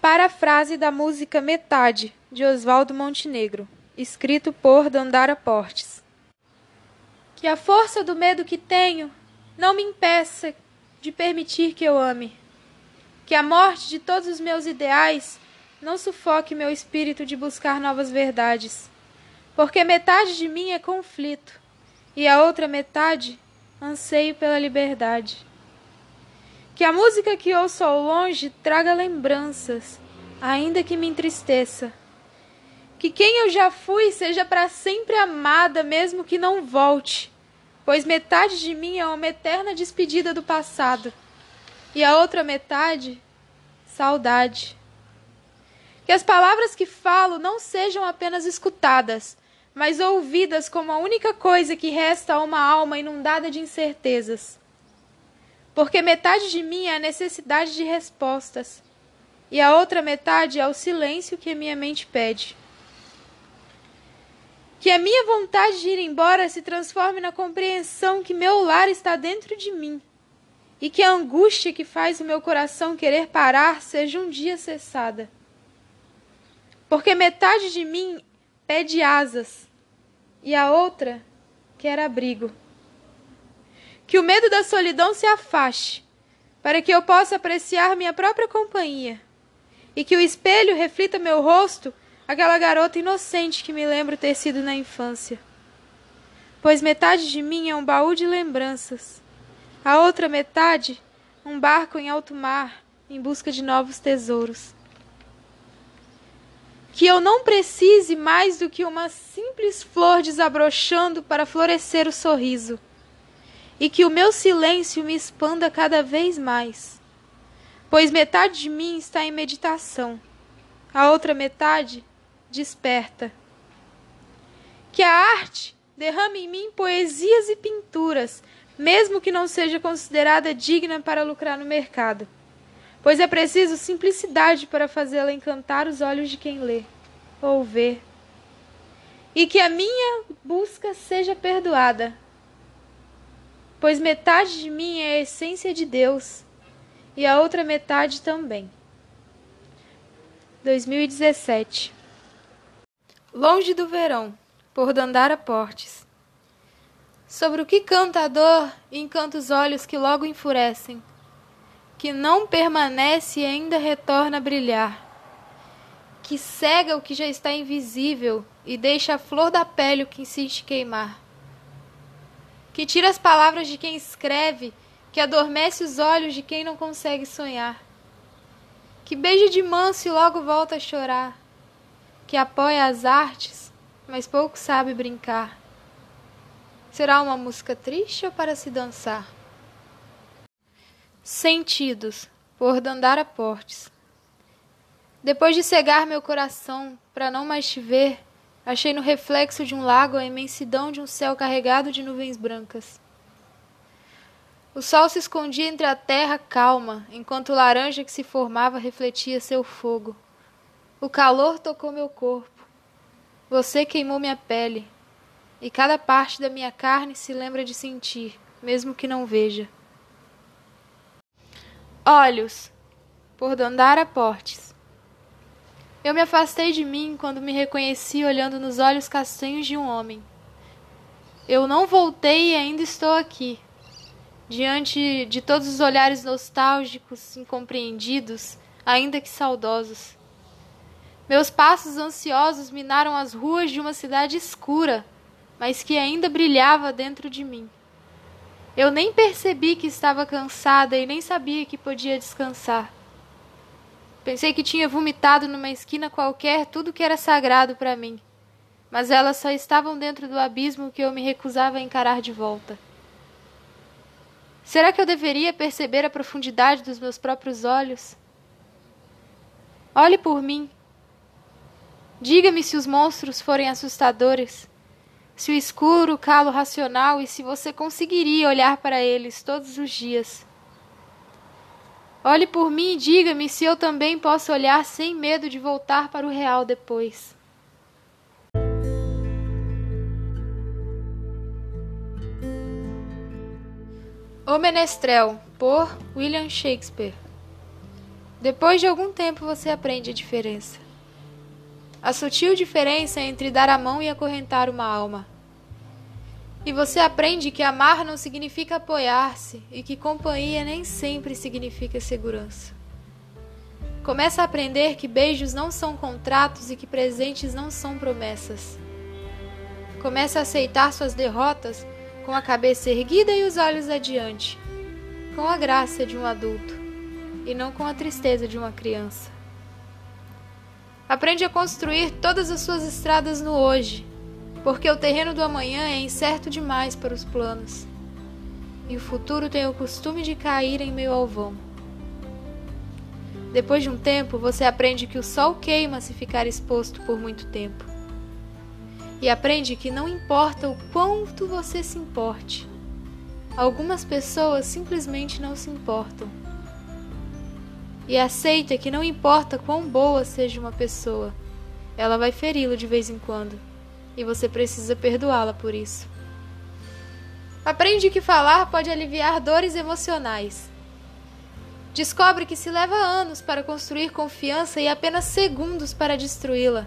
Parafrase da música Metade, de Oswaldo Montenegro, escrito por Dandara Portes. Que a força do medo que tenho não me impeça de permitir que eu ame. Que a morte de todos os meus ideais não sufoque meu espírito de buscar novas verdades. Porque metade de mim é conflito e a outra metade anseio pela liberdade. Que a música que ouço ao longe traga lembranças, ainda que me entristeça. Que quem eu já fui seja para sempre amada, mesmo que não volte, pois metade de mim é uma eterna despedida do passado, e a outra metade, saudade. Que as palavras que falo não sejam apenas escutadas, mas ouvidas como a única coisa que resta a uma alma inundada de incertezas porque metade de mim é a necessidade de respostas, e a outra metade é o silêncio que a minha mente pede. Que a minha vontade de ir embora se transforme na compreensão que meu lar está dentro de mim, e que a angústia que faz o meu coração querer parar seja um dia cessada. Porque metade de mim pede asas, e a outra quer abrigo. Que o medo da solidão se afaste, para que eu possa apreciar minha própria companhia, e que o espelho reflita meu rosto, aquela garota inocente que me lembro ter sido na infância. Pois metade de mim é um baú de lembranças, a outra metade, um barco em alto mar em busca de novos tesouros. Que eu não precise mais do que uma simples flor desabrochando para florescer o sorriso e que o meu silêncio me expanda cada vez mais. Pois metade de mim está em meditação, a outra metade desperta. Que a arte derrame em mim poesias e pinturas, mesmo que não seja considerada digna para lucrar no mercado, pois é preciso simplicidade para fazê-la encantar os olhos de quem lê ou vê. E que a minha busca seja perdoada, pois metade de mim é a essência de Deus e a outra metade também. 2017 Longe do Verão, por Dandara Portes. Sobre o que canta a dor e encanta os olhos que logo enfurecem, que não permanece e ainda retorna a brilhar, que cega o que já está invisível e deixa a flor da pele o que insiste queimar que tira as palavras de quem escreve, que adormece os olhos de quem não consegue sonhar, que beija de manso e logo volta a chorar, que apoia as artes, mas pouco sabe brincar. Será uma música triste ou para se dançar? Sentidos, por Dandara Portes. Depois de cegar meu coração para não mais te ver, Achei no reflexo de um lago a imensidão de um céu carregado de nuvens brancas. O sol se escondia entre a terra calma, enquanto o laranja que se formava refletia seu fogo. O calor tocou meu corpo. Você queimou minha pele. E cada parte da minha carne se lembra de sentir, mesmo que não veja. Olhos, por Dandara Portes. Eu me afastei de mim quando me reconheci olhando nos olhos castanhos de um homem. Eu não voltei e ainda estou aqui, diante de todos os olhares nostálgicos, incompreendidos, ainda que saudosos. Meus passos ansiosos minaram as ruas de uma cidade escura, mas que ainda brilhava dentro de mim. Eu nem percebi que estava cansada e nem sabia que podia descansar. Pensei que tinha vomitado numa esquina qualquer tudo que era sagrado para mim, mas elas só estavam dentro do abismo que eu me recusava a encarar de volta. Será que eu deveria perceber a profundidade dos meus próprios olhos? Olhe por mim. Diga-me se os monstros forem assustadores, se o escuro calo racional e se você conseguiria olhar para eles todos os dias. Olhe por mim e diga-me se eu também posso olhar sem medo de voltar para o real depois. O Menestrel, por William Shakespeare. Depois de algum tempo você aprende a diferença. A sutil diferença entre dar a mão e acorrentar uma alma. E você aprende que amar não significa apoiar-se e que companhia nem sempre significa segurança. Começa a aprender que beijos não são contratos e que presentes não são promessas. Começa a aceitar suas derrotas com a cabeça erguida e os olhos adiante, com a graça de um adulto e não com a tristeza de uma criança. Aprende a construir todas as suas estradas no hoje, porque o terreno do amanhã é incerto demais para os planos, e o futuro tem o costume de cair em meio ao vão. Depois de um tempo, você aprende que o sol queima se ficar exposto por muito tempo. E aprende que não importa o quanto você se importe, algumas pessoas simplesmente não se importam. E aceita que não importa quão boa seja uma pessoa, ela vai feri-lo de vez em quando, e você precisa perdoá-la por isso. Aprende que falar pode aliviar dores emocionais Descobre que se leva anos para construir confiança e apenas segundos para destruí-la.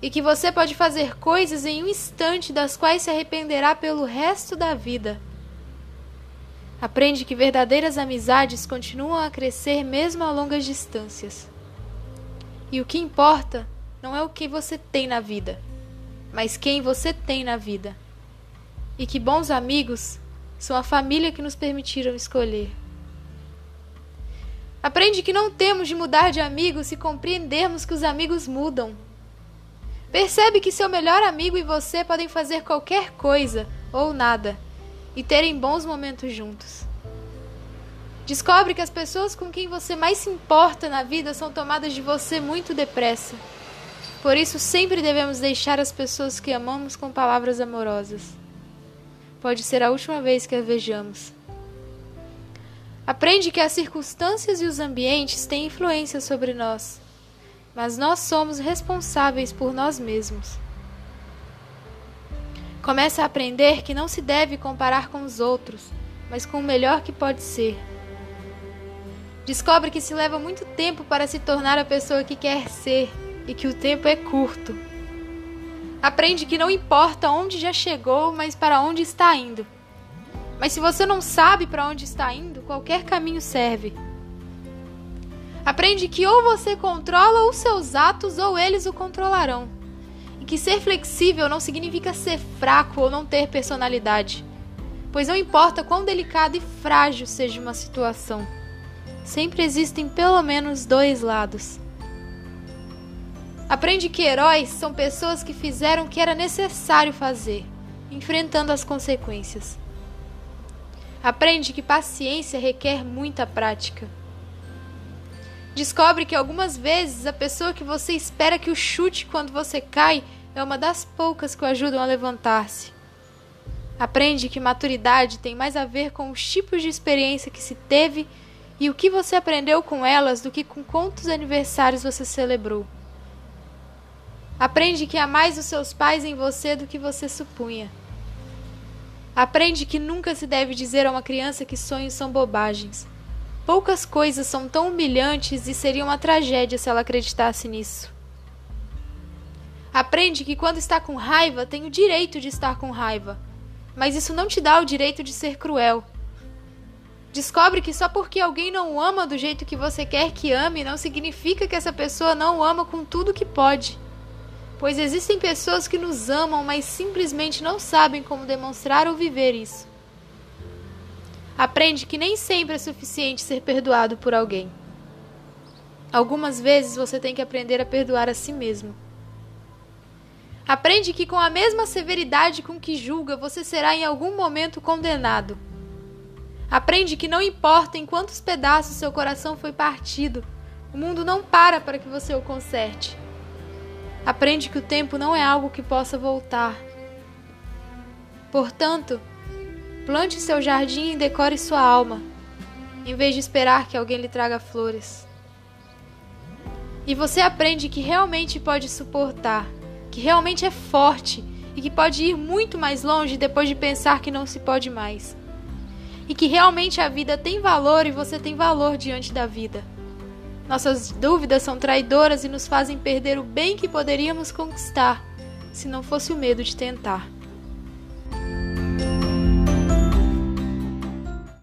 E que você pode fazer coisas em um instante das quais se arrependerá pelo resto da vida. Aprende que verdadeiras amizades continuam a crescer mesmo a longas distâncias. E o que importa não é o que você tem na vida, mas quem você tem na vida. E que bons amigos são a família que nos permitiram escolher. Aprende que não temos de mudar de amigo se compreendermos que os amigos mudam. Percebe que seu melhor amigo e você podem fazer qualquer coisa ou nada e terem bons momentos juntos. Descobre que as pessoas com quem você mais se importa na vida são tomadas de você muito depressa. Por isso, sempre devemos deixar as pessoas que amamos com palavras amorosas. Pode ser a última vez que a vejamos. Aprende que as circunstâncias e os ambientes têm influência sobre nós, mas nós somos responsáveis por nós mesmos. Começa a aprender que não se deve comparar com os outros, mas com o melhor que pode ser. Descobre que se leva muito tempo para se tornar a pessoa que quer ser e que o tempo é curto. Aprende que não importa onde já chegou, mas para onde está indo. Mas se você não sabe para onde está indo, qualquer caminho serve. Aprende que ou você controla os seus atos ou eles o controlarão. E que ser flexível não significa ser fraco ou não ter personalidade. Pois não importa quão delicada e frágil seja uma situação, sempre existem pelo menos dois lados. Aprende que heróis são pessoas que fizeram o que era necessário fazer, enfrentando as consequências. Aprende que paciência requer muita prática. Descobre que algumas vezes a pessoa que você espera que o chute quando você cai é uma das poucas que o ajudam a levantar-se. Aprende que maturidade tem mais a ver com os tipos de experiência que se teve e o que você aprendeu com elas do que com quantos aniversários você celebrou. Aprende que há mais os seus pais em você do que você supunha. Aprende que nunca se deve dizer a uma criança que sonhos são bobagens. Poucas coisas são tão humilhantes e seria uma tragédia se ela acreditasse nisso. Aprende que quando está com raiva tem o direito de estar com raiva, mas isso não te dá o direito de ser cruel. Descobre que só porque alguém não o ama do jeito que você quer que ame, não significa que essa pessoa não o ama com tudo que pode pois existem pessoas que nos amam, mas simplesmente não sabem como demonstrar ou viver isso. Aprende que nem sempre é suficiente ser perdoado por alguém. Algumas vezes você tem que aprender a perdoar a si mesmo. Aprende que com a mesma severidade com que julga, você será em algum momento condenado. Aprende que não importa em quantos pedaços seu coração foi partido, o mundo não para para que você o conserte. Aprende que o tempo não é algo que possa voltar. Portanto, plante seu jardim e decore sua alma, em vez de esperar que alguém lhe traga flores. E você aprende que realmente pode suportar, que realmente é forte e que pode ir muito mais longe depois de pensar que não se pode mais. E que realmente a vida tem valor e você tem valor diante da vida. Nossas dúvidas são traidoras e nos fazem perder o bem que poderíamos conquistar, se não fosse o medo de tentar.